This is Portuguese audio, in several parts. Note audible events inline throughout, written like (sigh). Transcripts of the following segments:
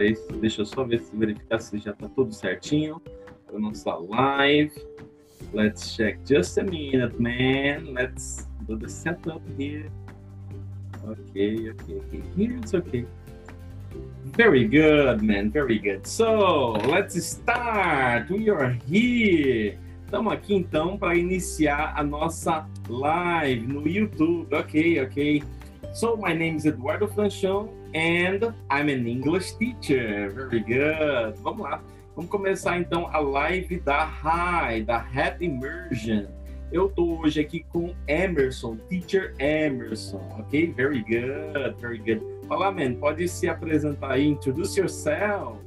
vocês. Deixa eu só ver se verificar se já está tudo certinho. A nossa live. Let's check just a minute, man. Let's do the setup here. Okay, okay, okay. Here it's okay. Very good, man. Very good. So, let's start. We are here. Estamos aqui então para iniciar a nossa live no YouTube. Ok, ok. So, my name is Eduardo Franchon and I'm an English teacher. Very good. Vamos lá. Vamos começar então a live da High, da Happy Immersion. Eu estou hoje aqui com Emerson, Teacher Emerson, ok? Very good, very good. Fala, man, pode se apresentar aí, introduce yourself.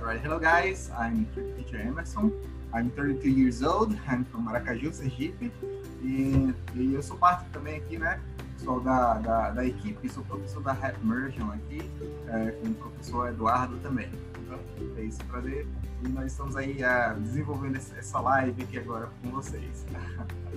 Alright, hello guys, I'm Teacher Emerson. I'm 32 years old, I'm from Maracaju, Sergipe. E, e eu sou parte também aqui, né? Sou da, da, da equipe, sou professor da Happy Immersion aqui, é, com o professor Eduardo também. Então, é isso, prazer e nós estamos aí uh, desenvolvendo essa live aqui agora com vocês.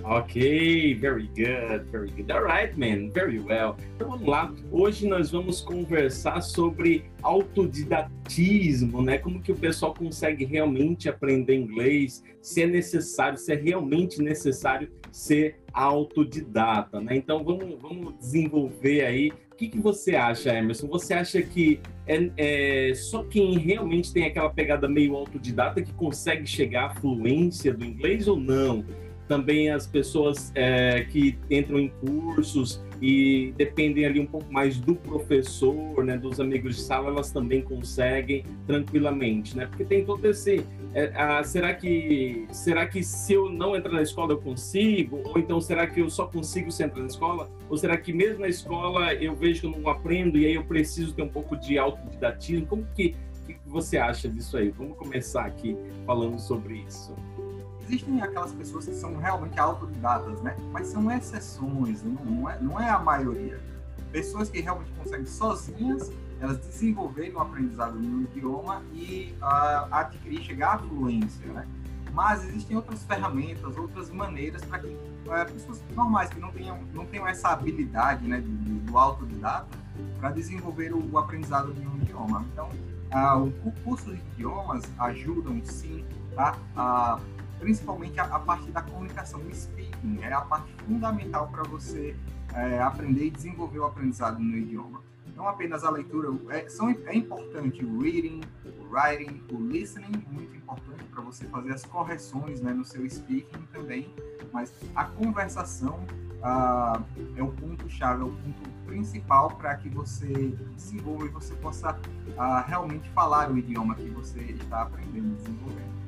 Ok, very good, very good. All right, man, very well. Então vamos lá. Hoje nós vamos conversar sobre autodidatismo, né? Como que o pessoal consegue realmente aprender inglês, se é necessário, se é realmente necessário ser autodidata, né? Então vamos, vamos desenvolver aí o que, que você acha, Emerson? Você acha que é, é, só quem realmente tem aquela pegada meio autodidata que consegue chegar à fluência do inglês ou não? Também as pessoas é, que entram em cursos e dependem ali um pouco mais do professor, né, dos amigos de sala, elas também conseguem tranquilamente, né? Porque tem todo esse, é, ah, será que será que se eu não entrar na escola eu consigo? Ou então será que eu só consigo se entrar na escola? Ou será que mesmo na escola eu vejo que eu não aprendo e aí eu preciso ter um pouco de autodidatismo? Como que, que você acha disso aí? Vamos começar aqui falando sobre isso existem aquelas pessoas que são realmente autodidatas, né? Mas são exceções, não é, não é a maioria. Pessoas que realmente conseguem sozinhas, elas desenvolverem o aprendizado no idioma e uh, adquirir, chegar à fluência, né? Mas existem outras ferramentas, outras maneiras para que uh, pessoas normais que não tenham, não tenham essa habilidade, né, do, do autodidata, para desenvolver o, o, aprendizado de um idioma. Então, uh, o curso de idiomas ajudam sim, tá? A principalmente a, a, parte da comunicação, o speaking, é a parte fundamental para você é, aprender e desenvolver o aprendizado no idioma. Não apenas a leitura, é, são, é importante o reading, o writing, o listening, muito importante para você fazer as correções né, no seu speaking também, mas a conversação ah, é o ponto-chave, é o ponto principal para que você desenvolva e você possa ah, realmente falar o idioma que você está aprendendo desenvolvendo.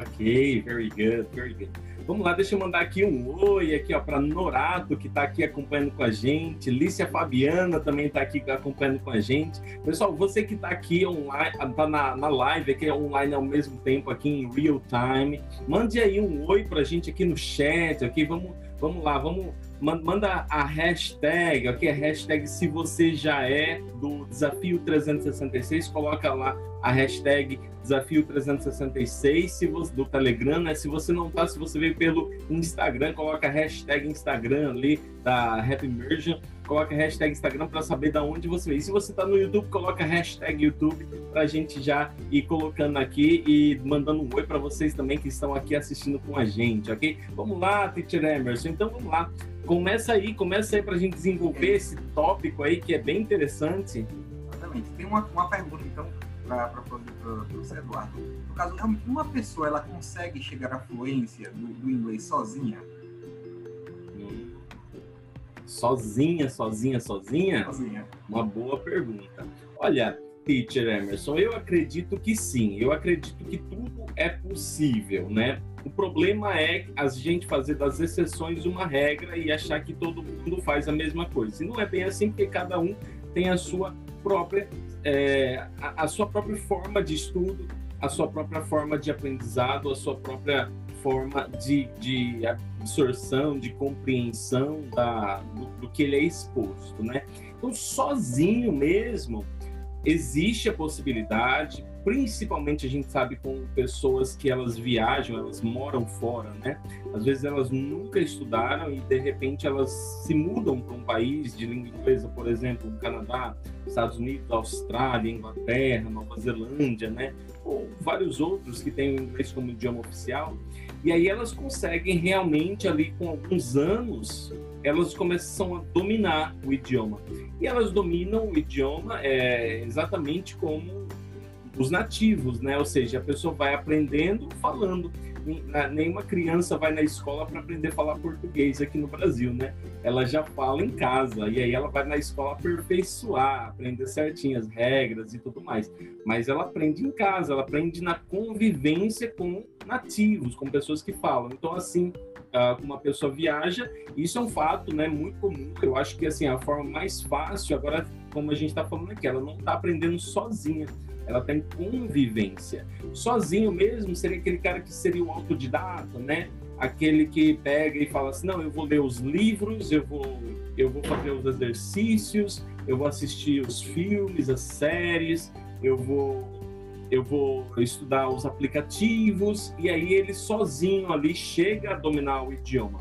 Ok, very good, very good. Vamos lá, deixa eu mandar aqui um oi aqui ó para Norato que está aqui acompanhando com a gente, Lícia Fabiana também está aqui acompanhando com a gente. Pessoal, você que está aqui online, tá na, na live aqui online ao mesmo tempo aqui em real time, mande aí um oi para a gente aqui no chat, ok? Vamos, vamos lá, vamos manda a hashtag, ok? A hashtag se você já é do Desafio 366, coloca lá a hashtag Desafio 366 se você, do Telegram, né? Se você não tá, se você veio pelo Instagram, coloca a hashtag Instagram ali da Happy Immersion, coloca a hashtag Instagram para saber da onde você veio. E se você tá no YouTube, coloca a hashtag YouTube para a gente já ir colocando aqui e mandando um oi para vocês também que estão aqui assistindo com a gente, ok? Vamos lá, Teacher Emerson. Então vamos lá. Começa aí, começa aí para a gente desenvolver esse tópico aí que é bem interessante. Exatamente. Tem uma, uma pergunta, então, para o professor Eduardo. No caso, uma pessoa ela consegue chegar à fluência do, do inglês sozinha? Sozinha, sozinha, sozinha? Sozinha. Uma boa pergunta. Olha, teacher Emerson, eu acredito que sim. Eu acredito que tudo é possível, né? O problema é a gente fazer das exceções uma regra e achar que todo mundo faz a mesma coisa. E não é bem assim, porque cada um tem a sua própria, é, a, a sua própria forma de estudo, a sua própria forma de aprendizado, a sua própria forma de, de absorção, de compreensão da, do, do, que ele é exposto, né? Então, sozinho mesmo, existe a possibilidade, principalmente a gente sabe com pessoas que elas viajam, elas moram fora, né? Às vezes elas nunca estudaram e de repente elas se mudam para um país de língua inglesa, por exemplo, Canadá, Estados Unidos, Austrália, Inglaterra, Nova Zelândia, né? Ou vários outros que têm o inglês como idioma oficial. E aí elas conseguem realmente ali com alguns anos elas começam a dominar o idioma. E elas dominam o idioma é, exatamente como os nativos, né? Ou seja, a pessoa vai aprendendo falando. Nenhuma criança vai na escola para aprender a falar português aqui no Brasil, né? Ela já fala em casa e aí ela vai na escola aperfeiçoar, aprender certinho as regras e tudo mais. Mas ela aprende em casa, ela aprende na convivência com nativos, com pessoas que falam. Então, assim, uma pessoa viaja, isso é um fato, né, muito comum. Eu acho que assim a forma mais fácil agora, como a gente está falando aqui, ela não está aprendendo sozinha ela tem convivência. Sozinho mesmo seria aquele cara que seria o autodidata, né? Aquele que pega e fala assim, não, eu vou ler os livros, eu vou, eu vou fazer os exercícios, eu vou assistir os filmes, as séries, eu vou, eu vou estudar os aplicativos e aí ele sozinho ali chega a dominar o idioma.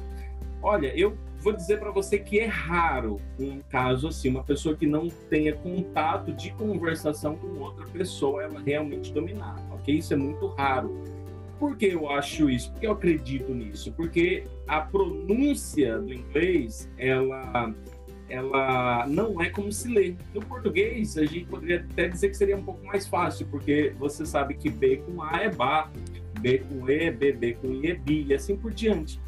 Olha, eu vou dizer para você que é raro um caso assim, uma pessoa que não tenha contato de conversação com outra pessoa, ela realmente dominar, ok? Isso é muito raro. Por que eu acho isso? Porque eu acredito nisso? Porque a pronúncia do inglês, ela ela não é como se lê. No português, a gente poderia até dizer que seria um pouco mais fácil, porque você sabe que B com A é ba, B com E é B, B com I é bi, e assim por diante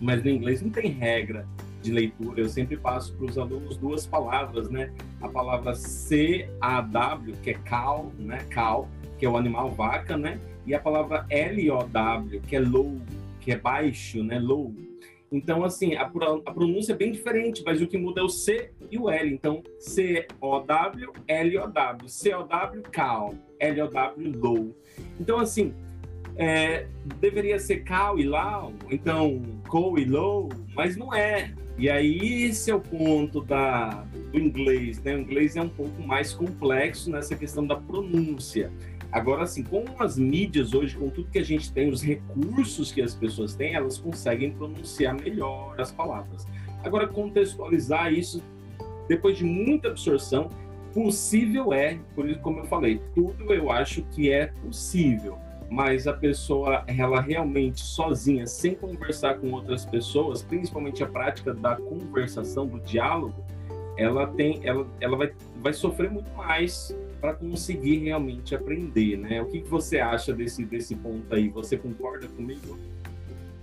mas no inglês não tem regra de leitura. Eu sempre passo para os alunos duas palavras, né? A palavra C-A-W, que é cow, né? Cow, que é o animal vaca, né? E a palavra L-O-W, que é low, que é baixo, né? Low. Então, assim, a, pronúncia é bem diferente, mas o que muda é o C e o L. Então, C-O-W, L-O-W. C-O-W, cow. L-O-W, low. Então, assim, é, deveria ser Cal e Lau, então Co e Low, mas não é. E aí esse é o ponto da, do inglês, né? O inglês é um pouco mais complexo nessa questão da pronúncia. Agora, assim, com as mídias hoje, com tudo que a gente tem, os recursos que as pessoas têm, elas conseguem pronunciar melhor as palavras. Agora, contextualizar isso, depois de muita absorção, possível é, por isso, como eu falei, tudo eu acho que é possível mas a pessoa, ela realmente sozinha, sem conversar com outras pessoas, principalmente a prática da conversação, do diálogo, ela tem, ela, ela vai, vai sofrer muito mais para conseguir realmente aprender, né? O que, que você acha desse, desse ponto aí? Você concorda comigo?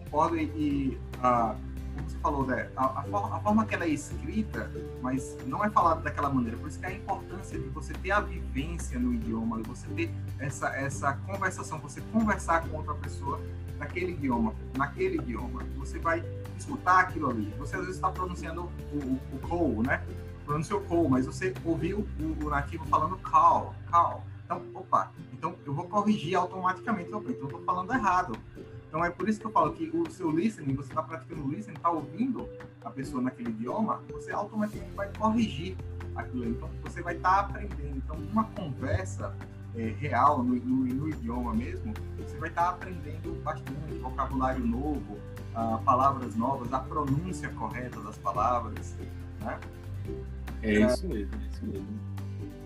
Concordo e, uh, como você falou, né? A, a, forma, a, forma, que ela é escrita, mas não é falada daquela maneira. Por isso que a importância de você ter a vivência no idioma, de você ter essa, essa conversação, você conversar com outra pessoa naquele idioma, naquele idioma. Você vai escutar aquilo ali. Você às vezes está pronunciando o, o, o call, né? Pronunciou call, mas você ouviu o, o nativo falando call, call. Então, opa, então eu vou corrigir automaticamente. Opa, então eu estou falando errado. Então é por isso que eu falo que o seu listening, você está praticando listening, está ouvindo a pessoa naquele idioma, você automaticamente vai corrigir aquilo. Então você vai estar tá aprendendo. Então uma conversa é, real no, no, no, idioma mesmo, você vai estar tá aprendendo bastante vocabulário novo, uh, palavras novas, a pronúncia correta das palavras, né? É isso mesmo, é isso mesmo.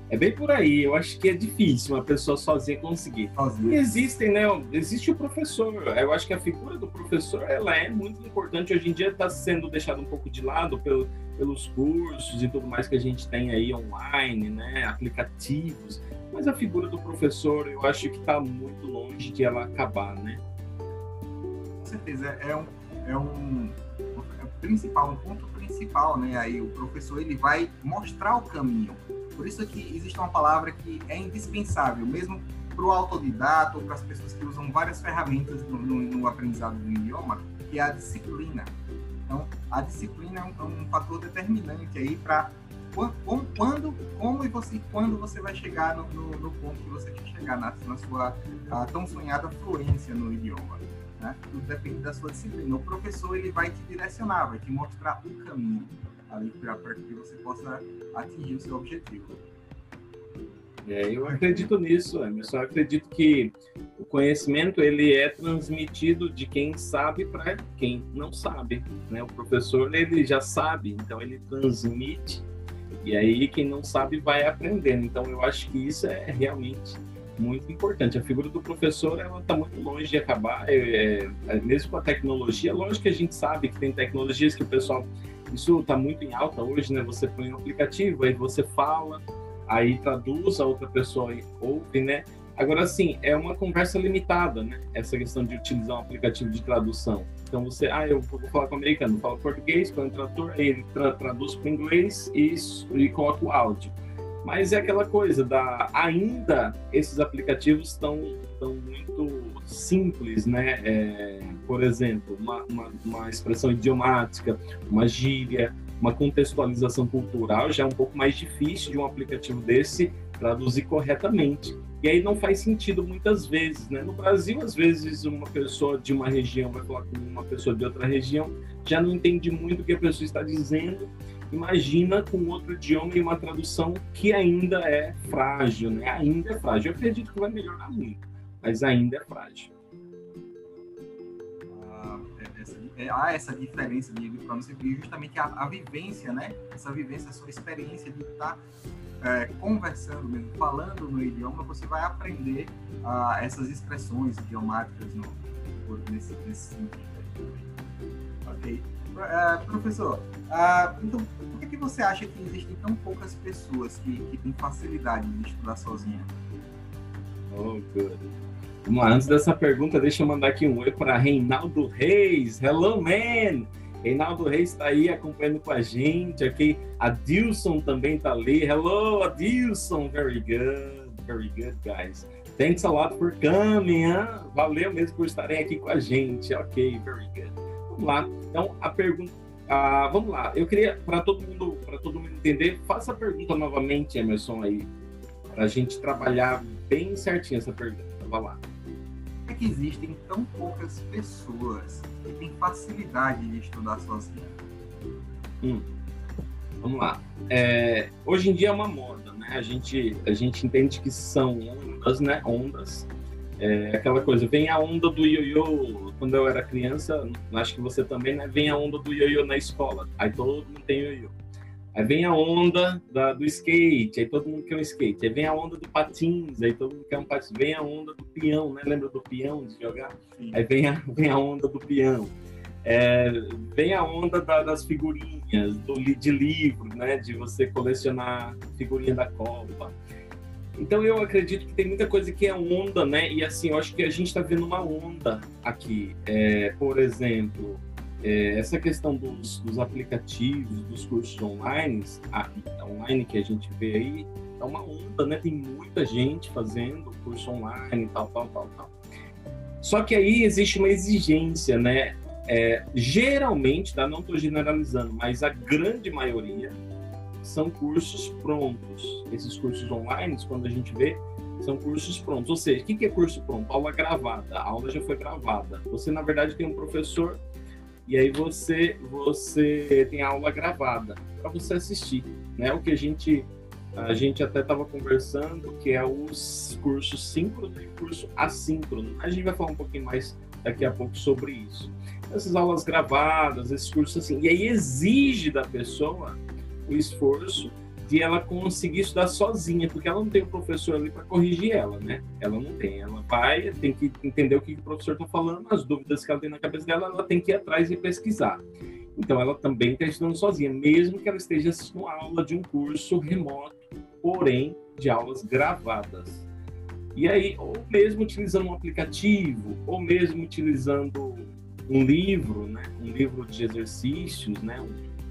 É bem por aí. Eu acho que é difícil uma pessoa sozinha conseguir. Sozinha. E existem, né? Existe o professor. Eu acho que a figura do professor ela é muito importante. Hoje em dia está sendo deixado um pouco de lado pelo, pelos cursos e tudo mais que a gente tem aí online, né? Aplicativos. Mas a figura do professor, eu acho que está muito longe de ela acabar, né? Com certeza. É um, é um é principal, um ponto principal, né? Aí o professor ele vai mostrar o caminho por isso que existe uma palavra que é indispensável, mesmo para o autodidata ou para as pessoas que usam várias ferramentas no, no, no, aprendizado do idioma, que é a disciplina. Então, a disciplina é um, é um fator determinante aí para quando, como e você, quando você vai chegar no, no, no ponto que você quer chegar na, na sua tão sonhada fluência no idioma. Né? Tudo depende da sua disciplina. O professor ele vai te direcionar, vai te mostrar o caminho ali para que você possa atingir o seu objetivo. É, eu acredito nisso. Eu acredito que o conhecimento ele é transmitido de quem sabe para quem não sabe. Né? O professor ele já sabe, então ele transmite e aí quem não sabe vai aprendendo. Então eu acho que isso é realmente muito importante. A figura do professor ela está muito longe de acabar, é, é, é, mesmo com a tecnologia. Lógico que a gente sabe que tem tecnologias que o pessoal isso está muito em alta hoje, né? Você põe um aplicativo, aí você fala aí traduz, a outra pessoa ouve, né? Agora, sim, é uma conversa limitada, né? Essa questão de utilizar um aplicativo de tradução. Então, você, ah, eu vou falar com o americano, falo português, põe um tradutor, aí ele tra traduz para inglês e, e coloca o áudio. Mas é aquela coisa da ainda esses aplicativos estão tão muito simples, né? É, por exemplo, uma, uma, uma expressão idiomática, uma gíria, uma contextualização cultural já é um pouco mais difícil de um aplicativo desse traduzir corretamente. E aí não faz sentido muitas vezes, né? No Brasil, às vezes uma pessoa de uma região vai falar com uma pessoa de outra região, já não entende muito o que a pessoa está dizendo. Imagina com outro idioma e uma tradução que ainda é frágil, né? Ainda é frágil. Eu acredito que vai melhorar muito, mas ainda é frágil. é, há essa diferença de pronúncia e justamente a, a, vivência, né? Essa vivência, a sua experiência de estar tá, é, conversando mesmo, falando no idioma, você vai aprender uh, essas expressões idiomáticas no, nesse, nesse sentido. Ok. Uh, professor, uh, então, por que, que você acha que existem tão poucas pessoas que, que têm facilidade de estudar sozinha? Oh, good. Vamos lá, antes dessa pergunta, deixa eu mandar aqui um oi para Reinaldo Reis. Hello, man! Reinaldo Reis está aí acompanhando com a gente. Aqui, a Dilson também está ali. Hello, Adilson. Very good, very good, guys. Thanks a lot for coming. Hein? Valeu mesmo por estarem aqui com a gente. Ok, very good. Vamos lá. Então, a pergunta. Ah, vamos lá. Eu queria, para todo mundo, para todo mundo entender, faça a pergunta novamente, Emerson, aí, para a gente trabalhar bem certinho essa pergunta. Vai lá é que existem tão poucas pessoas que têm facilidade de estudar sozinha? Hum. Vamos lá. É, hoje em dia é uma moda, né? A gente, a gente entende que são ondas, né? Ondas. É aquela coisa, vem a onda do ioiô. Quando eu era criança, acho que você também, né? Vem a onda do ioiô na escola. Aí todo mundo tem ioiô. Aí vem a onda da, do skate, aí todo mundo quer um skate. Aí vem a onda do patins, aí todo mundo quer um patins. Vem a onda do peão, né? Lembra do peão de jogar? Sim. Aí vem a, vem a onda do peão. É, vem a onda da, das figurinhas, do, de livro, né? De você colecionar figurinha da Copa. Então eu acredito que tem muita coisa que é onda, né? E assim, eu acho que a gente está vendo uma onda aqui. É, por exemplo, é, essa questão dos, dos, aplicativos, dos cursos online, a, online que a gente vê aí, é uma onda, né? Tem muita gente fazendo curso online, tal, tal, tal, tal. Só que aí existe uma exigência, né? É, geralmente, tá? não estou generalizando, mas a grande maioria são cursos prontos. Esses cursos online, quando a gente vê, são cursos prontos. Ou seja, o que é curso pronto? Aula gravada. A aula já foi gravada. Você, na verdade, tem um professor e aí você você tem a aula gravada para você assistir, né? O que a gente a gente até estava conversando que é os cursos síncrono e curso assíncrono. A gente vai falar um pouquinho mais daqui a pouco sobre isso. Essas aulas gravadas, esses cursos assim, e aí exige da pessoa o esforço de ela conseguir estudar sozinha, porque ela não tem o professor ali para corrigir ela, né? Ela não tem. Ela vai, tem que entender o que o professor está falando, as dúvidas que ela tem na cabeça dela, ela tem que ir atrás e pesquisar. Então, ela também está estudando sozinha, mesmo que ela esteja assistindo aula de um curso remoto, porém de aulas gravadas. E aí, ou mesmo utilizando um aplicativo, ou mesmo utilizando um livro, né? Um livro de exercícios, né?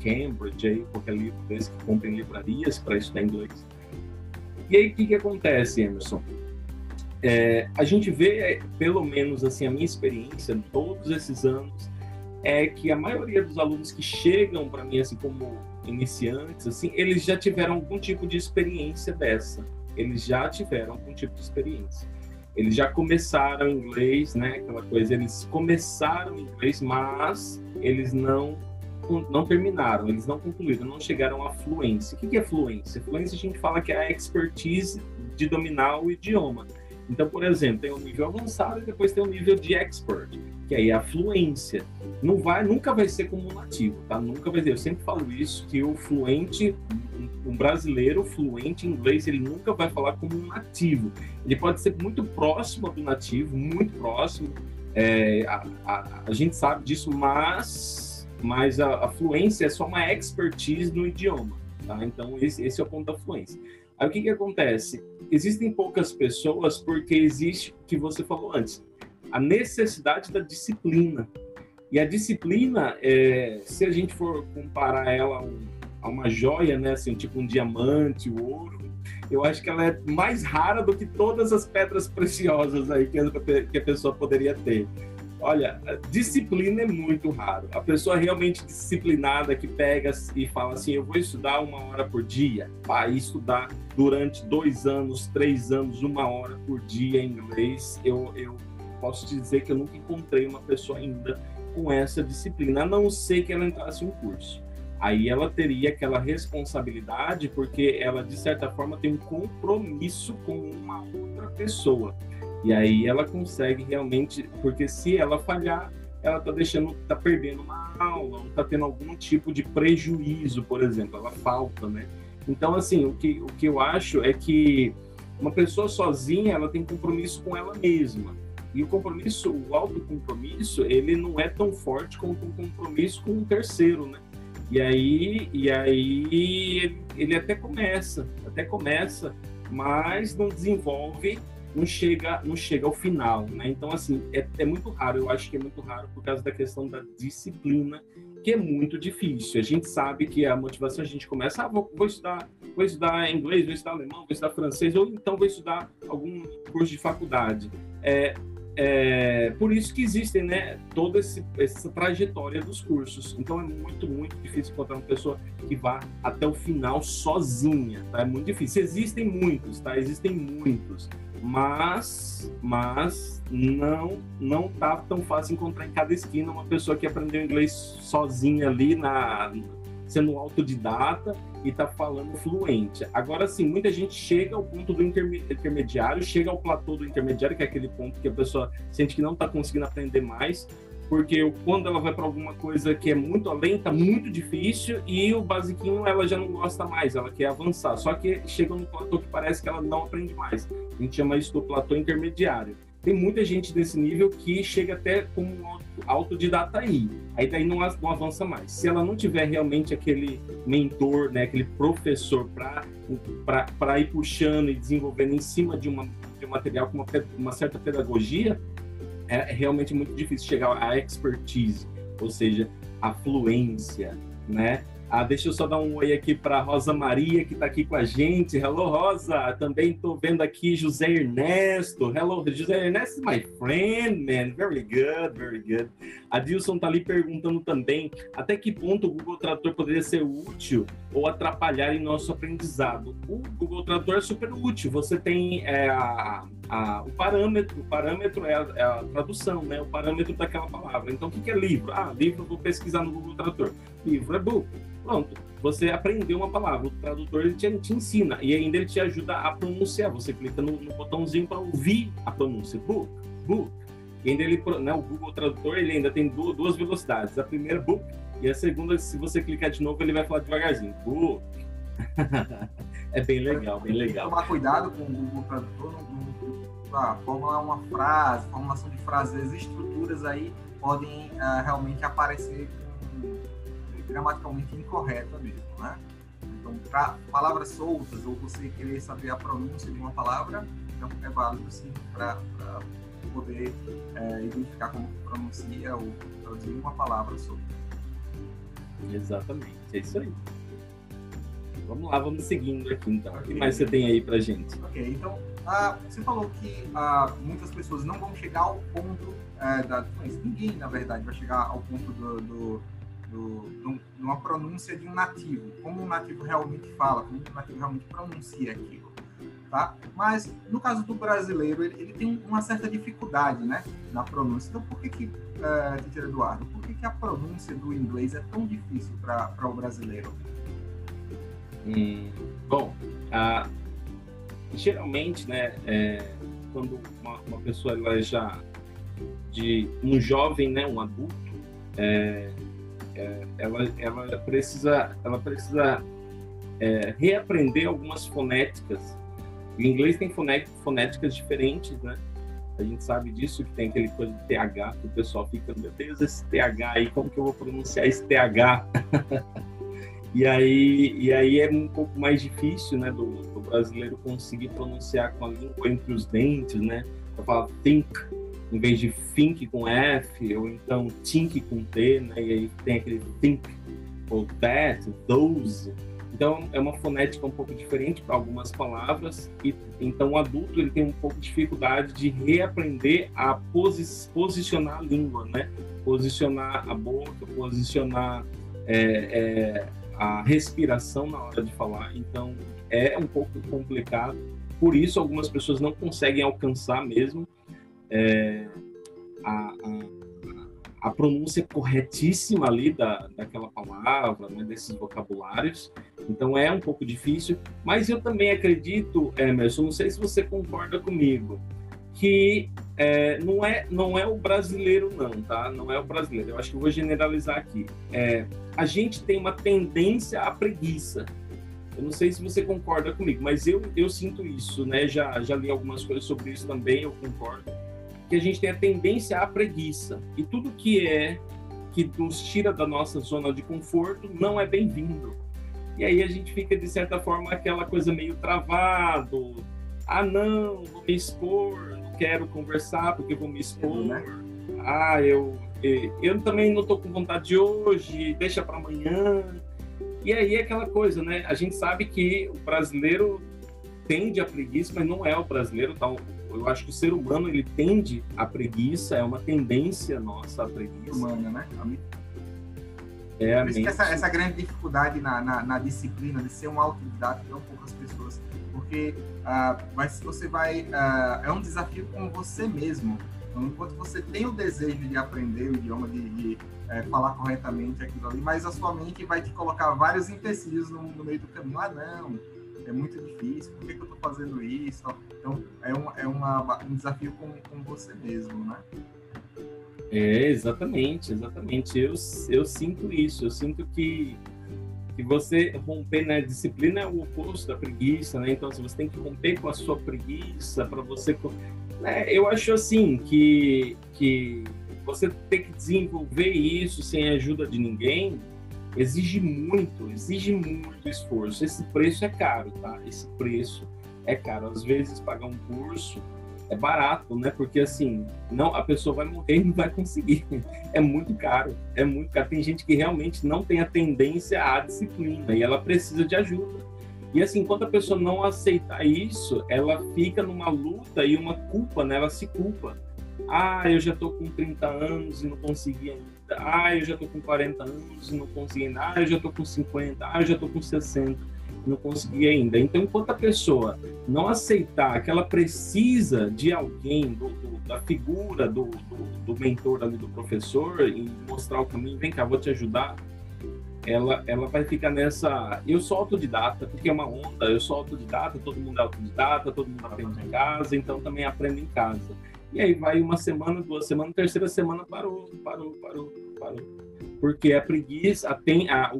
Cambridge, aí, qualquer livro desse que compra em livrarias para estudar inglês. E aí, o que, que acontece, Emerson? É, a gente vê, pelo menos assim, a minha experiência, todos esses anos, é que a maioria dos alunos que chegam para mim, assim, como iniciantes, assim, eles já tiveram algum tipo de experiência dessa. Eles já tiveram algum tipo de experiência. Eles já começaram inglês, né? Aquela coisa, eles começaram inglês, mas eles não não terminaram, eles não concluíram, não chegaram à fluência. O que é fluência? Fluência a gente fala que é a expertise de dominar o idioma. Então, por exemplo, tem um nível avançado e depois tem um nível de expert, que aí é a fluência. Não vai, nunca vai ser como um nativo, tá? Nunca vai ser. Eu sempre falo isso que o fluente, um brasileiro fluente em inglês, ele nunca vai falar como um nativo. Ele pode ser muito próximo do nativo, muito próximo. É, a, a, a, gente sabe disso, mas, mas a, a, fluência é só uma expertise no idioma, tá? Então esse, esse é o ponto da fluência. Aí o que que acontece? existem poucas pessoas porque existe que você falou antes, a necessidade da disciplina. E a disciplina, é, se a gente for comparar ela a, um, a uma joia, né, assim, tipo um diamante, o ouro, eu acho que ela é mais rara do que todas as pedras preciosas aí que a, que a pessoa poderia ter. Olha, disciplina é muito raro. A pessoa realmente disciplinada que pega e fala assim: eu vou estudar uma hora por dia, vai estudar durante dois anos, três anos, uma hora por dia em inglês. Eu, eu posso te dizer que eu nunca encontrei uma pessoa ainda com essa disciplina, a não ser que ela entrasse em um curso. Aí ela teria aquela responsabilidade, porque ela, de certa forma, tem um compromisso com uma outra pessoa. E aí ela consegue realmente, porque se ela falhar, ela está deixando, está perdendo uma aula, ou está tendo algum tipo de prejuízo, por exemplo, ela falta, né? Então, assim, o que, o que eu acho é que uma pessoa sozinha, ela tem compromisso com ela mesma. E o compromisso, o autocompromisso, ele não é tão forte como um compromisso com um terceiro, né? E aí, e aí ele até começa, até começa, mas não desenvolve não chega, não chega ao final, né? Então, assim, é, é muito raro, eu acho que é muito raro por causa da questão da disciplina, que é muito difícil. A gente sabe que a motivação, a gente começa, ah, vou, vou estudar, vou estudar inglês, vou estudar alemão, vou estudar francês, ou então vou estudar algum curso de faculdade. É, é, por isso que existem, né, toda esse, essa trajetória dos cursos. Então é muito, muito difícil encontrar uma pessoa que vá até o final sozinha, tá? É muito difícil. Existem muitos, tá? Existem muitos mas mas não não tá tão fácil encontrar em cada esquina uma pessoa que aprendeu inglês sozinha ali na sendo autodidata e tá falando fluente. Agora sim, muita gente chega ao ponto do intermediário, chega ao platô do intermediário, que é aquele ponto que a pessoa sente que não está conseguindo aprender mais, porque quando ela vai para alguma coisa que é muito além, tá muito difícil e o basiquinho ela já não gosta mais, ela quer avançar. Só que chega no platô que parece que ela não aprende mais. A gente chama isso do platô intermediário. Tem muita gente desse nível que chega até como autodidata aí. Aí daí não, não avança mais. Se ela não tiver realmente aquele mentor, né, aquele professor para ir puxando e desenvolvendo em cima de, uma, de um material com uma, uma certa pedagogia, é realmente muito difícil chegar à expertise, ou seja, à fluência, né? Ah, deixa eu só dar um oi aqui para Rosa Maria, que está aqui com a gente. Hello, Rosa. Também estou vendo aqui José Ernesto. Hello, José Ernesto, my friend, man. Very good, very good. A Dilson está ali perguntando também até que ponto o Google Tradutor poderia ser útil ou atrapalhar em nosso aprendizado. O Google Tradutor é super útil. Você tem é, a, a, o parâmetro. O parâmetro é a, é a, tradução, né? O parâmetro daquela palavra. Então, o que é livro? Ah, livro eu vou pesquisar no Google Tradutor. Livro é book Pronto, você aprendeu uma palavra, o tradutor ele te, te ensina e ainda ele te ajuda a pronunciar. Você clica no, no botãozinho para ouvir a pronúncia, book, book. E ainda ele, né, o Google Tradutor ele ainda tem duas, duas velocidades. A primeira, book, e a segunda, se você clicar de novo, ele vai falar devagarzinho, book. (laughs) é bem legal, bem legal. Tomar cuidado com o Google Tradutor, ah, formular uma frase, formulação de frases, estruturas aí podem uh, realmente aparecer gramaticalmente incorreta mesmo, né? Então, para palavras soltas ou você querer saber a pronúncia de uma palavra, então é válido sim para poder é, identificar como pronuncia ou traduzir uma palavra solta. Exatamente, é isso aí. Vamos lá, vamos seguindo aqui então. Okay. O que mais você tem aí para gente? Ok, então ah, você falou que ah, muitas pessoas não vão chegar ao ponto é, da Ninguém, na verdade, vai chegar ao ponto do, do do, de uma pronúncia de um nativo, como um nativo realmente fala, como um nativo realmente pronuncia aquilo. Tá? Mas no caso do brasileiro, ele, ele tem uma certa dificuldade né, na pronúncia. Então, por que, que uh, Eduardo, por que, que a pronúncia do inglês é tão difícil para o brasileiro? Hum, bom, a, geralmente, né, é, quando uma, uma, pessoa ela já de um jovem, né, um adulto, é, é, ela, ela precisa, ela precisa é, reaprender algumas fonéticas. O inglês tem fonéticas diferentes, né? A gente sabe disso, que tem aquele coisa de TH, que o pessoal fica, meu Deus, esse TH aí, como que eu vou pronunciar esse TH? (laughs) e, aí, e aí é um pouco mais difícil, né, do, do brasileiro conseguir pronunciar com a língua entre os dentes, né? Eu falo think, em vez de think com F, ou então think com T, né? E aí tem aquele think, ou that, those. Então, é uma fonética um pouco diferente para algumas palavras, e então o adulto ele tem um pouco de dificuldade de reaprender a posi posicionar a língua, né? Posicionar a boca, posicionar é, é, a respiração na hora de falar. Então, é um pouco complicado. Por isso, algumas pessoas não conseguem alcançar mesmo é, a, a a pronúncia corretíssima ali da, daquela palavra, né, desses vocabulários. Então é um pouco difícil, mas eu também acredito, Emerson, não sei se você concorda comigo, que é, não, é, não é o brasileiro não, tá? Não é o brasileiro. Eu acho que eu vou generalizar aqui. É, a gente tem uma tendência à preguiça. Eu não sei se você concorda comigo, mas eu, eu sinto isso, né? Já, já li algumas coisas sobre isso também, eu concordo que a gente tem a tendência à preguiça. E tudo que é que nos tira da nossa zona de conforto não é bem-vindo. E aí a gente fica, de certa forma, aquela coisa meio travado. Ah, não, vou me expor, não quero conversar porque vou me expor. Né? Ah, eu, eu também não estou com vontade hoje, deixa para amanhã. E aí é aquela coisa, né? A gente sabe que o brasileiro tende à preguiça, mas não é o brasileiro, tá? Eu acho que o ser humano ele tende à preguiça, é uma tendência nossa a preguiça. Humana, né? É Por isso que essa, essa grande dificuldade na, na, na, disciplina de ser um autodidata tão poucas pessoas, porque uh, vai, você vai uh, é um desafio com você mesmo. Então, enquanto você tem o desejo de aprender o idioma, de, de é, falar corretamente aquilo ali, mas a sua mente vai te colocar vários empecilhos no, no meio do caminho. Ah, não, é muito difícil, por que, que eu estou fazendo isso? Então, é, um, é uma, um desafio com, com você mesmo, né? É, exatamente, exatamente. Eu, eu sinto isso, eu sinto que, que você romper né, disciplina é o oposto da preguiça, né? Então, se você tem que romper com a sua preguiça para você... Né? Eu acho assim que, que você tem que desenvolver isso sem a ajuda de ninguém, exige muito, exige muito esforço. Esse preço é caro, tá? Esse preço é caro. Às vezes pagar um curso é barato, né? Porque assim, não, a pessoa vai morrer e não vai conseguir. É muito caro, é muito caro. Tem gente que realmente não tem a tendência à disciplina e ela precisa de ajuda. E assim, quando a pessoa não aceitar isso, ela fica numa luta e uma culpa, né? Ela se culpa. Ah, eu já tô com 30 anos e não consegui ainda ah, eu já tô com 40 anos e não consegui ainda. Ah, eu já tô com 50. Ah, eu já tô com 60 e não consegui ainda. Então, enquanto a pessoa não aceitar que ela precisa de alguém, do, do, da figura do, do, mentor ali, do professor, e mostrar o caminho, vem cá, vou te ajudar, ela, ela vai ficar nessa. Eu sou autodidata, porque é uma onda, eu sou autodidata, todo mundo é autodidata, todo mundo aprende em casa, então também aprende em casa. E aí vai uma semana, duas semanas, terceira semana parou, parou, parou, parou. Porque a preguiça, a, tem, a,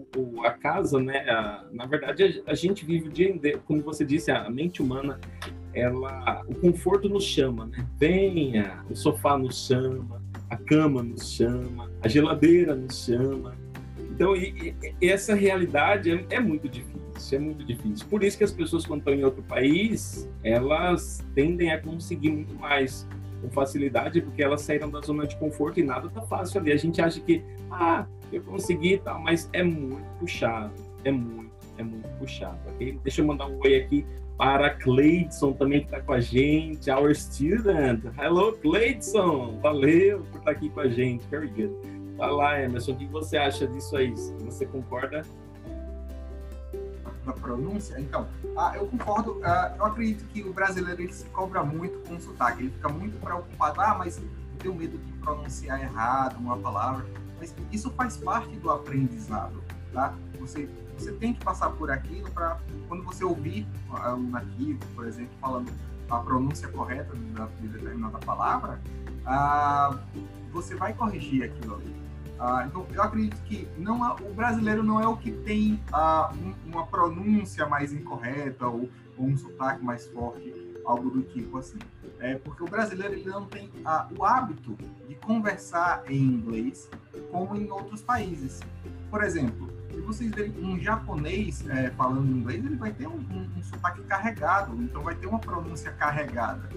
a casa, né? A, na verdade, a, a, gente vive o dia como você disse, a mente humana, ela, o conforto nos chama, né? Venha, o sofá nos chama, a cama nos chama, a geladeira nos chama. Então, e, e essa realidade é, é muito difícil, é muito difícil. Por isso que as pessoas, quando estão em outro país, elas tendem a conseguir muito mais com facilidade, porque elas saíram da zona de conforto e nada tá fácil ali. A gente acha que, ah, eu consegui e tal, mas é muito puxado, é muito, é muito puxado, ok? Deixa eu mandar um oi aqui para Cleidson também que está com a gente, our student. Hello, Cleidson! Valeu por estar tá aqui com a gente, very good. Vai lá, Emerson, o que você acha disso aí? Você concorda? Da pronúncia. Então, ah, eu concordo. Ah, eu acredito que o brasileiro ele se cobra muito com o sotaque. Ele fica muito preocupado. Ah, mas eu tenho medo de pronunciar errado uma palavra. Mas isso faz parte do aprendizado, tá? Você, você tem que passar por aquilo para, quando você ouvir um nativo, por exemplo, falando a pronúncia correta de determinada palavra, ah, você vai corrigir aquilo ali. Ah, então, eu acredito que não o brasileiro não é o que tem ah, um, uma pronúncia mais incorreta ou, ou, um sotaque mais forte, algo do tipo assim. É porque o brasileiro ele não tem ah, o hábito de conversar em inglês como em outros países. Por exemplo, se vocês verem um japonês é, falando inglês, ele vai ter um, um, um, sotaque carregado, então vai ter uma pronúncia carregada.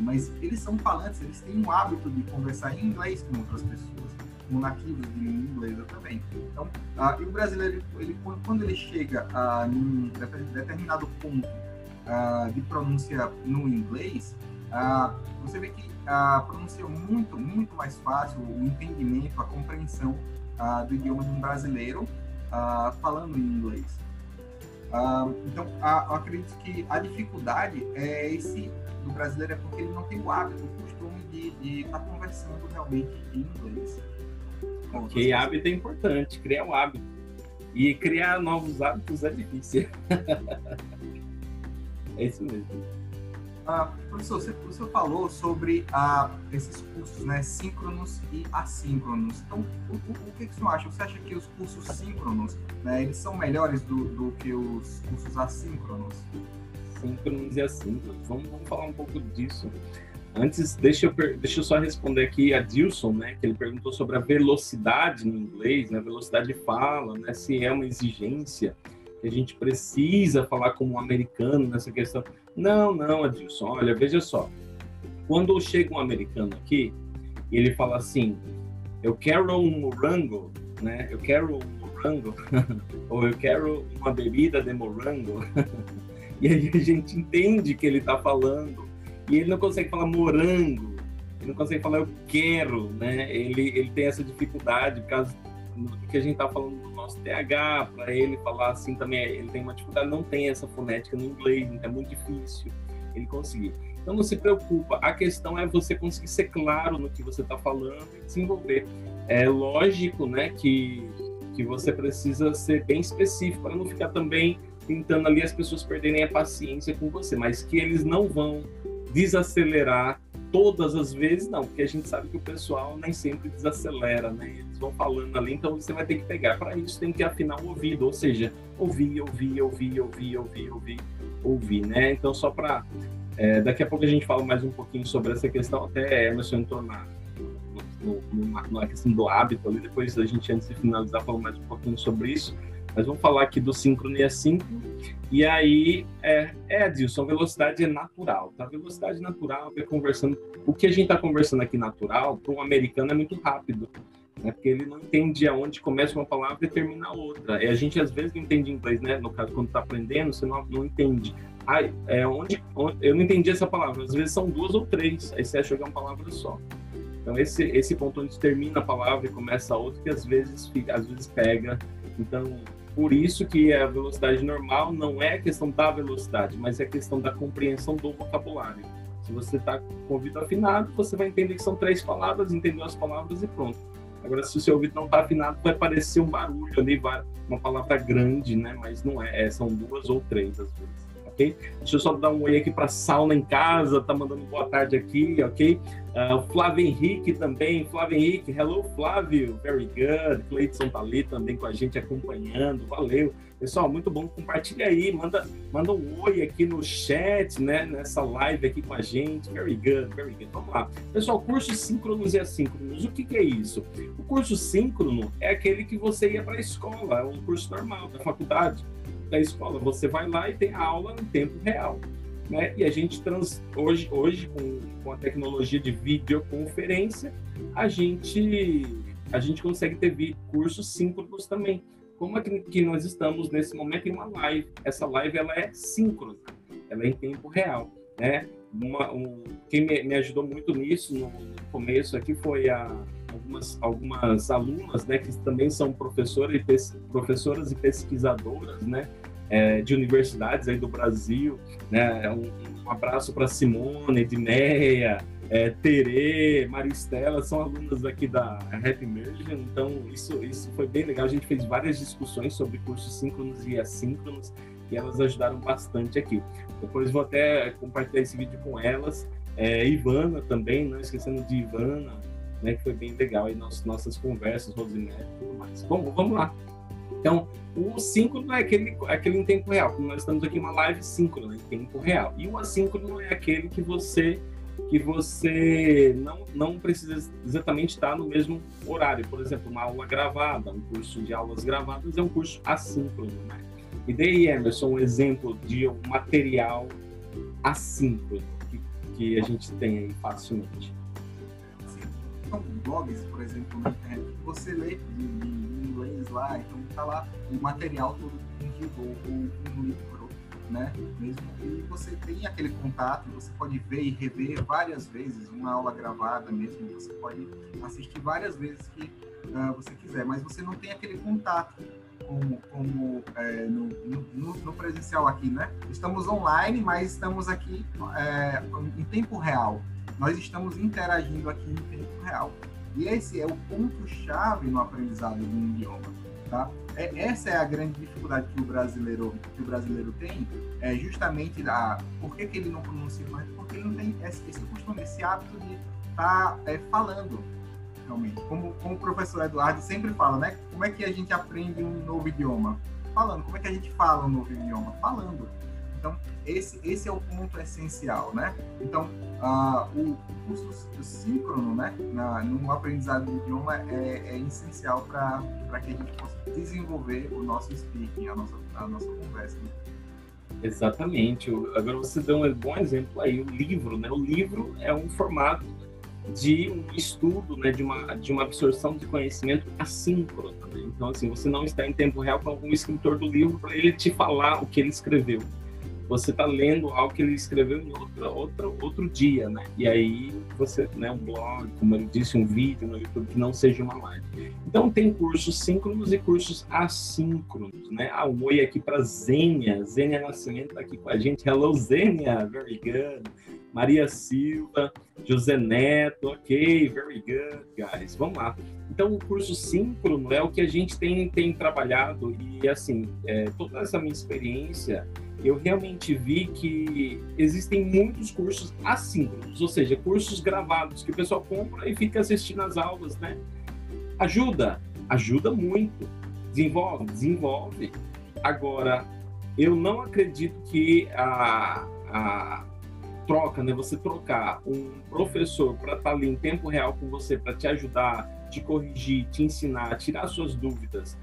Mas eles são falantes, eles têm um hábito de conversar em inglês com outras pessoas, com nativos de língua inglesa também. Então, ah, e o brasileiro, ele, quando ele chega a um determinado ponto ah, de pronúncia no inglês, ah, você vê que a pronúncia é muito, muito mais fácil, o entendimento, a compreensão ah, do idioma de um brasileiro uh, falando em inglês. Então, eu acredito que a dificuldade é esse do brasileiro é porque ele não tem o hábito, o costume de estar tá conversando realmente em inglês. Ok, hábito é importante, criar um hábito. E criar novos hábitos é difícil. (laughs) é isso mesmo. Ah, professor, você, você, falou sobre ah, esses cursos né, síncronos e assíncronos. Então, o, o, o que, que você acha? Você acha que os cursos síncronos né, eles são melhores do, do que os cursos assíncronos? Síncronos e assíncronos. Vamos, vamos falar um pouco disso. Antes, deixa eu, deixa eu só responder aqui a Dilson, né, que ele perguntou sobre a velocidade no inglês, né, velocidade de fala, né, se é uma exigência que a gente precisa falar como um americano nessa questão. Não, não, Adilson, olha, veja só. Quando chega um americano aqui, ele fala assim, eu quero um morango, né? Eu quero um morango, (laughs) ou eu quero uma bebida de morango. (laughs) e aí a gente entende que ele está falando, e ele não consegue falar morango, ele não consegue falar eu quero, né? Ele, ele tem essa dificuldade por causa do que a gente está falando nosso TH, para ele falar assim também, ele tem uma dificuldade, não tem essa fonética no inglês, então é muito difícil ele conseguir. Então não se preocupa, a questão é você conseguir ser claro no que você está falando e desenvolver. É lógico, né, que, que você precisa ser bem específico para não ficar também tentando ali as pessoas perderem a paciência com você, mas que eles não vão desacelerar todas as vezes, não, porque a gente sabe que o pessoal nem sempre desacelera, né? Eles vão falando ali, então você vai ter que pegar. Para isso tem que afinar o ouvido, ou seja, ouvir, ouvir, ouvir, ouvir, ouvir, ouvir, ouvir, né? Então, só para. É, daqui a pouco a gente fala mais um pouquinho sobre essa questão, até Emerson entrou na, no, no, na questão do hábito ali, depois a gente, antes de finalizar, falar mais um pouquinho sobre isso. Mas vamos falar aqui do e assíncrono. E aí, é, é Adilson, velocidade é natural, tá? Velocidade natural, é conversando. O que a gente está conversando aqui natural, para um americano é muito rápido, né? Porque ele não entende aonde começa uma palavra e termina outra. E a gente às vezes não entende inglês, né? No caso, quando está aprendendo, você não, não entende. Ah, é onde, onde, eu não entendi essa palavra. Às vezes são duas ou três, aí você acha que é uma palavra só. Então esse esse ponto onde termina a palavra e começa a outra, que às vezes às vezes pega. Então por isso que a velocidade normal não é questão da velocidade, mas é questão da compreensão do vocabulário. Se você está com o ouvido afinado, você vai entender que são três palavras, entendeu as palavras e pronto. Agora, se o seu ouvido não está afinado, vai parecer um barulho ali, uma palavra grande, né? Mas não é, é são duas ou três às vezes ok? Deixa eu só dar um oi aqui para Sauna em Casa, tá mandando boa tarde aqui, ok? Uh, Flávio Henrique também, Flávio Henrique, hello Flávio, very good. Cleiton tá ali também com a gente acompanhando, valeu. Pessoal, muito bom, compartilha aí, manda, manda um oi aqui no chat, né, nessa live aqui com a gente, very good, very good. Vamos lá. Pessoal, curso síncronos e assíncronos, o que, que é isso? O curso síncrono é aquele que você ia para a escola, é um curso normal da faculdade da escola. Você vai lá e tem a aula em tempo real. Né? E a gente trans, hoje, hoje com, com a tecnologia de videoconferência, a gente a gente consegue ter cursos síncronos também. Como é que nós estamos nesse momento em uma live? Essa live ela é síncrona, ela é em tempo real, né? Uma, um, quem me, me, ajudou muito nisso no começo aqui foi a algumas, algumas alunas, né, que também são professoras e, professoras e pesquisadoras, né, é, de universidades aí do Brasil, né, um, um abraço para Simone, Edneia, é, Tere, Maristela são alunas aqui da Rap Immersion, então isso, isso foi bem legal. A gente fez várias discussões sobre cursos síncronos e assíncronos e elas ajudaram bastante aqui. Depois vou até compartilhar esse vídeo com elas. É, Ivana também, não esquecendo de Ivana, né, foi bem legal aí nas nossas conversas, Rosinete e tudo mais. Bom, vamos lá. Então, o síncrono é aquele, aquele em tempo real, nós estamos aqui em uma live síncrona, em tempo real. E o assíncrono é aquele que você que você não, não precisa exatamente estar no mesmo horário. Por exemplo, uma aula gravada, um curso de aulas gravadas é um curso assíncrono. Né? E daí, Emerson, um exemplo de um material assíncrono que, que a gente tem aí facilmente. Blogs, por exemplo, na internet, você lê em inglês lá, então está lá o material todo ou um livro né? Mesmo que você tenha aquele contato, você pode ver e rever várias vezes, uma aula gravada mesmo, você pode assistir várias vezes que uh, você quiser, mas você não tem aquele contato como, como é, no, no, no, presencial aqui, né? Estamos online, mas estamos aqui é, em tempo real. Nós estamos interagindo aqui em tempo real. E esse é o ponto-chave no aprendizado de um idioma Tá? É, essa é a grande dificuldade que o brasileiro, que o brasileiro tem, é justamente a, por que, que ele não pronuncia mais? Porque ele não tem esse, esse costume, esse hábito de estar tá, é, falando, realmente. Como, como o professor Eduardo sempre fala, né? Como é que a gente aprende um novo idioma? Falando. Como é que a gente fala um novo idioma? Falando. Então, esse, esse é o ponto essencial, né? Então, uh, o curso síncrono, né, na, no aprendizado do idioma é, é essencial para que a gente possa desenvolver o nosso speaking, a nossa, a nossa conversa. Né? Exatamente. Agora você deu um bom exemplo aí, o livro, né? O livro é um formato de um estudo, né, de uma, de uma absorção de conhecimento assíncrono. Né? Então, assim, você não está em tempo real com algum escritor do livro para ele te falar o que ele escreveu você está lendo algo que ele escreveu em outra, outra, outro dia, né? E aí você, né, um blog, como ele disse, um vídeo no YouTube que não seja uma live. Então tem cursos síncronos e cursos assíncronos, né? Ah, um oi aqui para Zênia, Zênia Nascimento tá aqui com a gente. Hello Zênia, very good. Maria Silva, José Neto, ok, very good, guys. Vamos lá. Então, o curso síncrono é o que a gente tem, tem trabalhado e, assim, é, toda essa minha experiência eu realmente vi que existem muitos cursos assíncronos, ou seja, cursos gravados que o pessoal compra e fica assistindo as aulas, né? Ajuda, ajuda muito, desenvolve, desenvolve. Agora, eu não acredito que a, a troca, né? Você trocar um professor para estar tá ali em tempo real com você, para te ajudar, te corrigir, te ensinar, tirar suas dúvidas,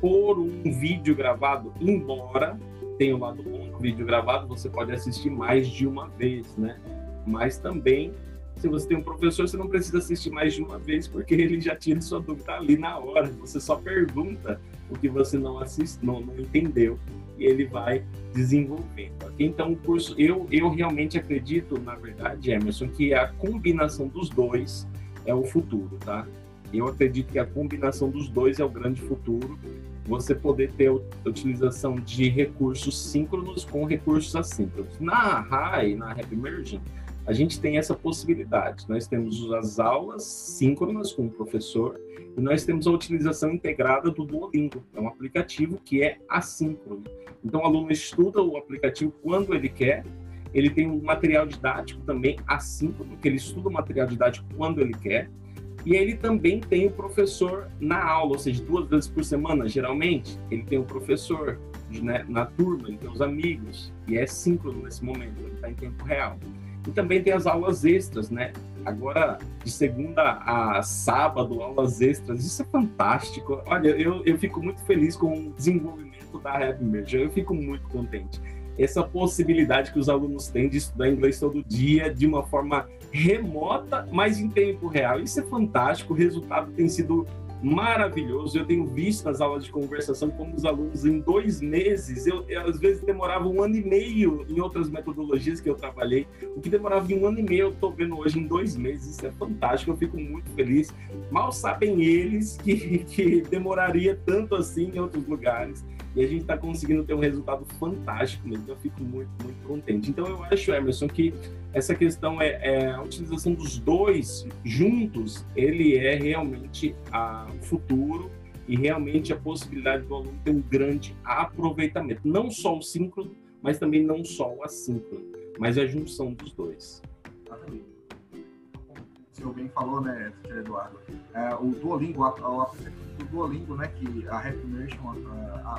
por um vídeo gravado, embora tem o lado bom vídeo gravado, você pode assistir mais de uma vez, né? Mas também, se você tem um professor, você não precisa assistir mais de uma vez, porque ele já tira sua dúvida ali na hora. Você só pergunta o que você não assiste, não, não entendeu, e ele vai desenvolvendo. Okay? Então, o curso, eu, eu realmente acredito, na verdade, Emerson, que a combinação dos dois é o futuro, tá? Eu acredito que a combinação dos dois é o grande futuro você poder ter a utilização de recursos síncronos com recursos assíncronos. Na RAI, na Rap Merging, a gente tem essa possibilidade. Nós temos as aulas síncronas com o professor e nós temos a utilização integrada do Duolingo. É um aplicativo que é assíncrono. Então, o aluno estuda o aplicativo quando ele quer. Ele tem um material didático também assíncrono, que ele estuda o material didático quando ele quer. E ele também tem o professor na aula, ou seja, duas vezes por semana, geralmente. Ele tem o professor né, na turma, ele tem os amigos, e é síncrono nesse momento, ele está em tempo real. E também tem as aulas extras, né? Agora, de segunda a sábado, aulas extras, isso é fantástico. Olha, eu, eu fico muito feliz com o desenvolvimento da Rap Merge, eu fico muito contente essa possibilidade que os alunos têm de estudar inglês todo dia de uma forma remota, mas em tempo real. Isso é fantástico, o resultado tem sido maravilhoso. Eu tenho visto nas aulas de conversação como os alunos em dois meses, eu, eu, às vezes demorava um ano e meio em outras metodologias que eu trabalhei, o que demorava em um ano e meio eu estou vendo hoje em dois meses. Isso é fantástico, eu fico muito feliz. Mal sabem eles que, que demoraria tanto assim em outros lugares. E a gente está conseguindo ter um resultado fantástico mesmo. Eu fico muito, muito contente. Então eu acho, Emerson, que essa questão é, é a utilização dos dois juntos, ele é realmente a, o futuro e realmente a possibilidade do aluno ter um grande aproveitamento. Não só o síncrono, mas também não só o assíncrono, mas a junção dos dois. Exatamente. Senhor bem falou, né, Eduardo? É, o Duolingo, o aplicativo do Duolingo, né, que a Happy Immersion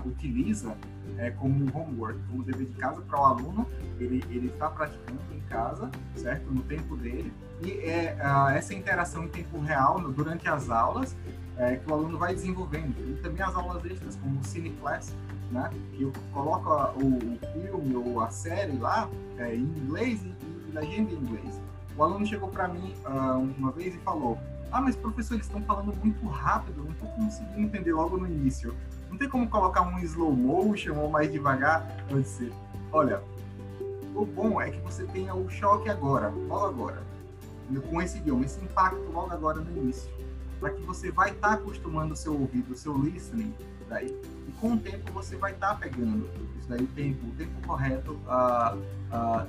utiliza é, como homework, como dever de casa para o aluno, ele ele está praticando em casa, certo, no tempo dele, e é, essa interação em tempo real no, durante as aulas é, que o aluno vai desenvolvendo. E também as aulas extras, como o Cine Class, né, que coloca o, o filme ou a série lá é, em inglês e legenda em inglês. O aluno chegou para mim uh, uma vez e falou: Ah, mas professor, eles estão falando muito rápido, não estou conseguindo entender logo no início. Não tem como colocar um slow motion ou mais devagar? Eu disse: Olha, o bom é que você tenha o choque agora, logo agora, com esse idioma, esse impacto logo agora no início para que você vai estar tá acostumando o seu ouvido, o seu listening, daí. E com o tempo você vai estar tá pegando isso daí, o tempo, o tempo correto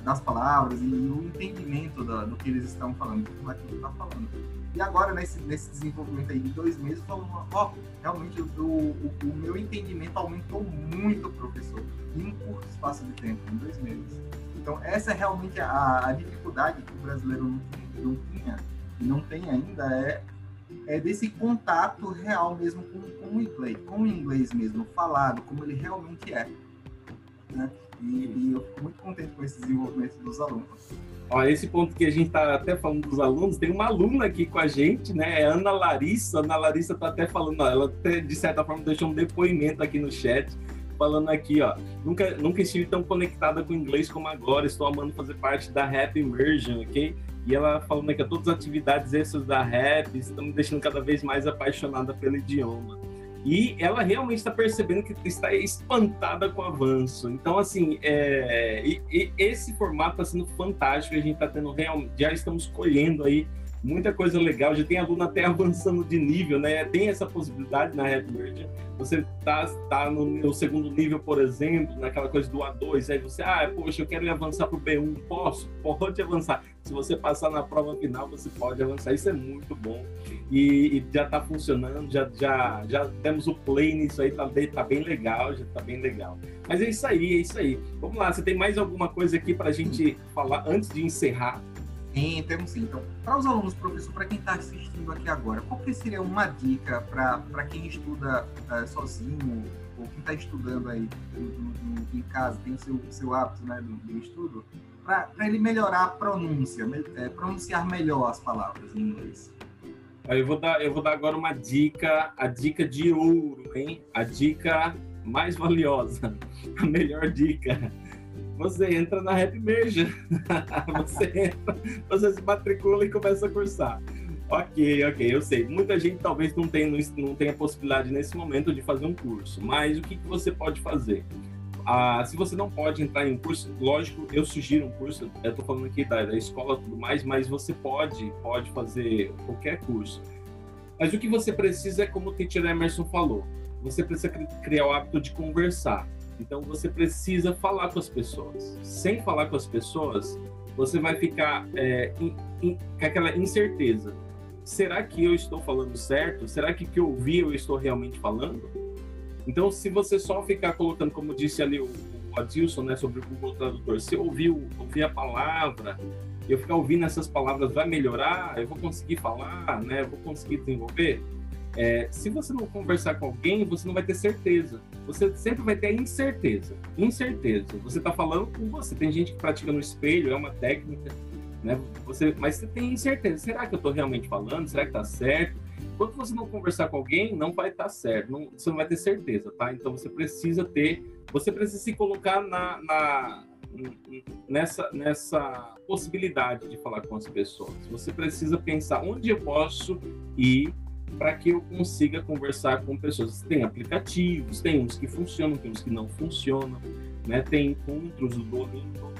das palavras e o entendimento da, do que eles estão falando, do que aquilo está falando. E agora, nesse, nesse desenvolvimento aí de dois meses, falando, ó, realmente o, o, o, meu entendimento aumentou muito, professor, em um curto espaço de tempo, em dois meses. Então, essa é realmente a, a dificuldade que o brasileiro não, não tinha e não tem ainda, é é desse contato real mesmo com, com o inglês, com o inglês mesmo, falado, como ele realmente é. Né? E, e eu fico muito contente com esse desenvolvimento dos alunos. Ó, esse ponto que a gente está até falando dos alunos, tem uma aluna aqui com a gente, né? É Ana Larissa. Ana Larissa está até falando, ó, ela até, de certa forma deixou um depoimento aqui no chat, falando aqui, ó. Nunca, nunca estive tão conectada com o inglês como agora. Estou amando fazer parte da Happy Immersion, ok? E ela falando que todas as atividades essas da rap estão me deixando cada vez mais apaixonada pelo idioma. E ela realmente está percebendo que está espantada com o avanço. Então, assim, é, e, e esse formato está sendo fantástico. A gente está tendo real, já estamos colhendo aí muita coisa legal. Já tem aluno até (laughs) avançando de nível, né? Tem essa possibilidade na Red Merge. Você tá, tá no, no, segundo nível, por exemplo, naquela coisa do A2, aí você, ah, poxa, eu quero avançar para o B1, posso? Pode avançar. Se você passar na prova final, você pode avançar. Isso é muito bom. E, e já está funcionando, já, já, já temos o play nisso aí, tá bem, tá bem legal, já tá bem legal. Mas é isso aí, é isso aí. Vamos lá, você tem mais alguma coisa aqui para a gente falar antes de encerrar? Sim, temos sim. Então, para os alunos, professor, para quem está assistindo aqui agora, qual que seria uma dica para quem estuda uh, sozinho ou quem está estudando aí em casa, tem o seu, seu hábito né, do estudo, para ele melhorar a pronúncia, é, pronunciar melhor as palavras em inglês? Eu vou, dar, eu vou dar agora uma dica, a dica de ouro, hein? A dica mais valiosa, a melhor dica você entra na Rap Merge. (laughs) você entra, você se matricula e começa a cursar. Ok, ok, eu sei. Muita gente talvez não tenha, não tenha possibilidade nesse momento de fazer um curso, mas o que, que você pode fazer? Ah, se você não pode entrar em um curso, lógico, eu sugiro um curso, eu estou falando aqui da, da escola e tudo mais, mas você pode, pode fazer qualquer curso. Mas o que você precisa é como o teacher Emerson falou, você precisa criar o hábito de conversar. Então você precisa falar com as pessoas. Sem falar com as pessoas, você vai ficar é, in, in, com aquela incerteza. Será que eu estou falando certo? Será que o que eu ouvi eu estou realmente falando? Então, se você só ficar colocando, como disse ali o, o Adilson, né, sobre o Google Tradutor, se eu ouvir, ouvir a palavra, eu ficar ouvindo essas palavras vai melhorar? Eu vou conseguir falar, né? Eu vou conseguir desenvolver? É, se você não conversar com alguém, você não vai ter certeza. Você sempre vai ter incerteza. Incerteza. Você está falando com você. Tem gente que pratica no espelho, é uma técnica, né? Você, mas você tem incerteza. Será que eu estou realmente falando? Será que está certo? Enquanto você não conversar com alguém, não vai estar tá certo. Não, você não vai ter certeza, tá? Então você precisa ter, você precisa se colocar na, na nessa nessa possibilidade de falar com as pessoas. Você precisa pensar onde eu posso ir para que eu consiga conversar com pessoas. Tem aplicativos, tem uns que funcionam, tem uns que não funcionam, né? Tem encontros do Duolingo,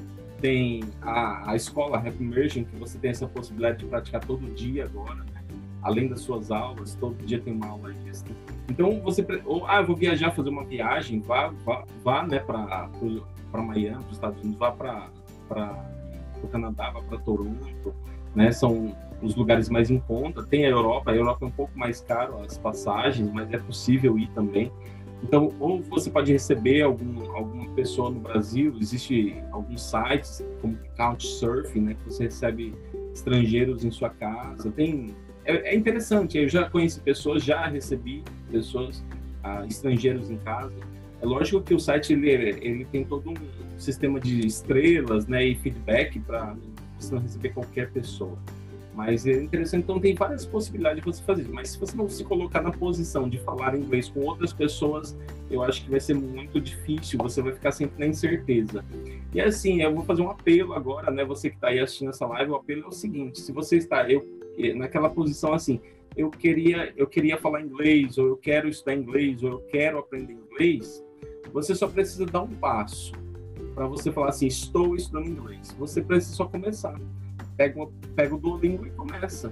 tem a, a escola Rap Immersion, que você tem essa possibilidade de praticar todo dia agora. Né? além das suas aulas, todo dia tem uma aula extra. Então você, ou, ah, eu vou viajar, fazer uma viagem, vá, vá, vá né, para para Miami, para os Estados Unidos, vá para o Canadá, vá para Toronto, né? São os lugares mais em conta. Tem a Europa, a Europa é um pouco mais caro as passagens, mas é possível ir também. Então, ou você pode receber algum, alguma pessoa no Brasil, existe alguns sites como Couchsurfing, né, que você recebe estrangeiros em sua casa. Tem é, é interessante. Eu já conheci pessoas, já recebi pessoas ah, estrangeiros em casa. É lógico que o site ele, ele tem todo um sistema de estrelas, né, e feedback para você não receber qualquer pessoa. Mas é interessante, então tem várias possibilidades de você fazer. Mas se você não se colocar na posição de falar inglês com outras pessoas, eu acho que vai ser muito difícil, você vai ficar sempre na incerteza. E assim, eu vou fazer um apelo agora, né? Você que está aí assistindo essa live, o apelo é o seguinte: se você está eu, naquela posição assim, eu queria, eu queria falar inglês, ou eu quero estudar inglês, ou eu quero aprender inglês, você só precisa dar um passo para você falar assim, estou estudando inglês. Você precisa só começar pega, uma, pega o Duolingo e começa.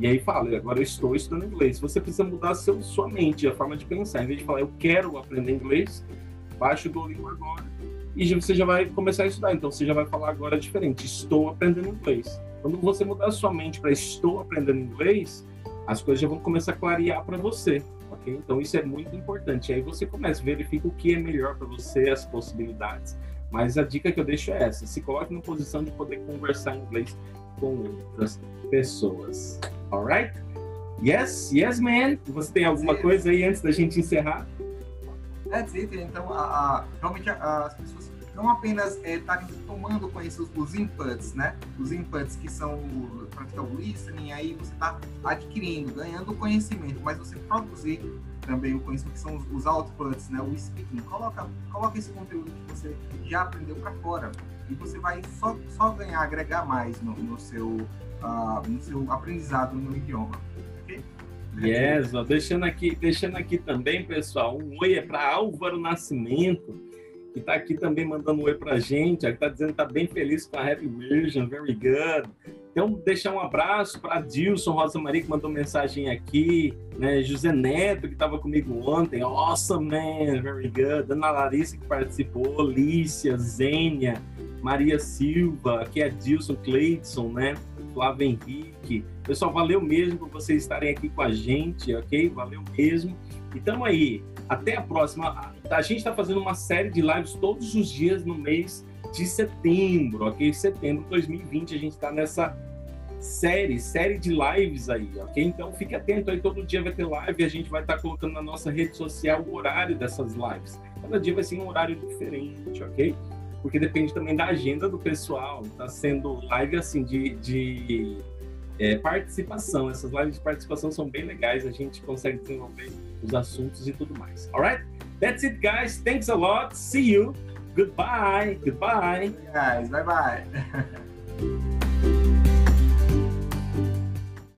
E aí fala, agora eu estou estudando inglês. Você precisa mudar seu, sua mente, a forma de pensar. Em vez de falar, eu quero aprender inglês, baixa o Duolingo agora e você já vai começar a estudar. Então você já vai falar agora diferente, estou aprendendo inglês. Quando você mudar sua mente para estou aprendendo inglês, as coisas já vão começar a clarear para você, ok? Então isso é muito importante. Aí você começa, verifica o que é melhor para você, as possibilidades. Mas a dica que eu deixo é essa: se coloque na posição de poder conversar em inglês com outras pessoas. Alright? Yes, yes, man. Você tem alguma coisa aí antes da gente encerrar? That's it. Então, a, a, realmente a, as pessoas não apenas estarem é, tomando conhecimento os inputs, né? Os inputs que são praticar o listening, aí você está adquirindo, ganhando conhecimento, mas você produzir também o conhecimento que são os, os outputs, né? O speaking. Coloca, coloca esse conteúdo que você já aprendeu para fora e você vai só, só ganhar, agregar mais no, no seu, uh, no seu aprendizado no idioma. Yes, ó, deixando aqui, deixando aqui também, pessoal, um oi é para Álvaro Nascimento, que está aqui também mandando um oi para a gente, está dizendo que está bem feliz com a Happy Version, very good. Então, deixar um abraço para Dilson Rosa Maria, que mandou mensagem aqui, né? José Neto, que estava comigo ontem, awesome, man, very good. Ana Larissa, que participou, Lícia, Zênia, Maria Silva, aqui é Dilson Cleidson, né? Flávio Henrique. Pessoal, valeu mesmo por vocês estarem aqui com a gente, ok? Valeu mesmo. E tamo aí. Até a próxima. A gente está fazendo uma série de lives todos os dias no mês de setembro, ok? Setembro de 2020 a gente está nessa série, série de lives aí, ok? Então fique atento aí, todo dia vai ter live a gente vai estar tá colocando na nossa rede social o horário dessas lives. Cada dia vai ser um horário diferente, ok? Porque depende também da agenda do pessoal. Tá sendo live assim de, de é, participação. Essas lives de participação são bem legais, a gente consegue desenvolver os assuntos e tudo mais. Alright? That's it, guys. Thanks a lot. See you. Goodbye. Goodbye. Guys, bye bye. (laughs)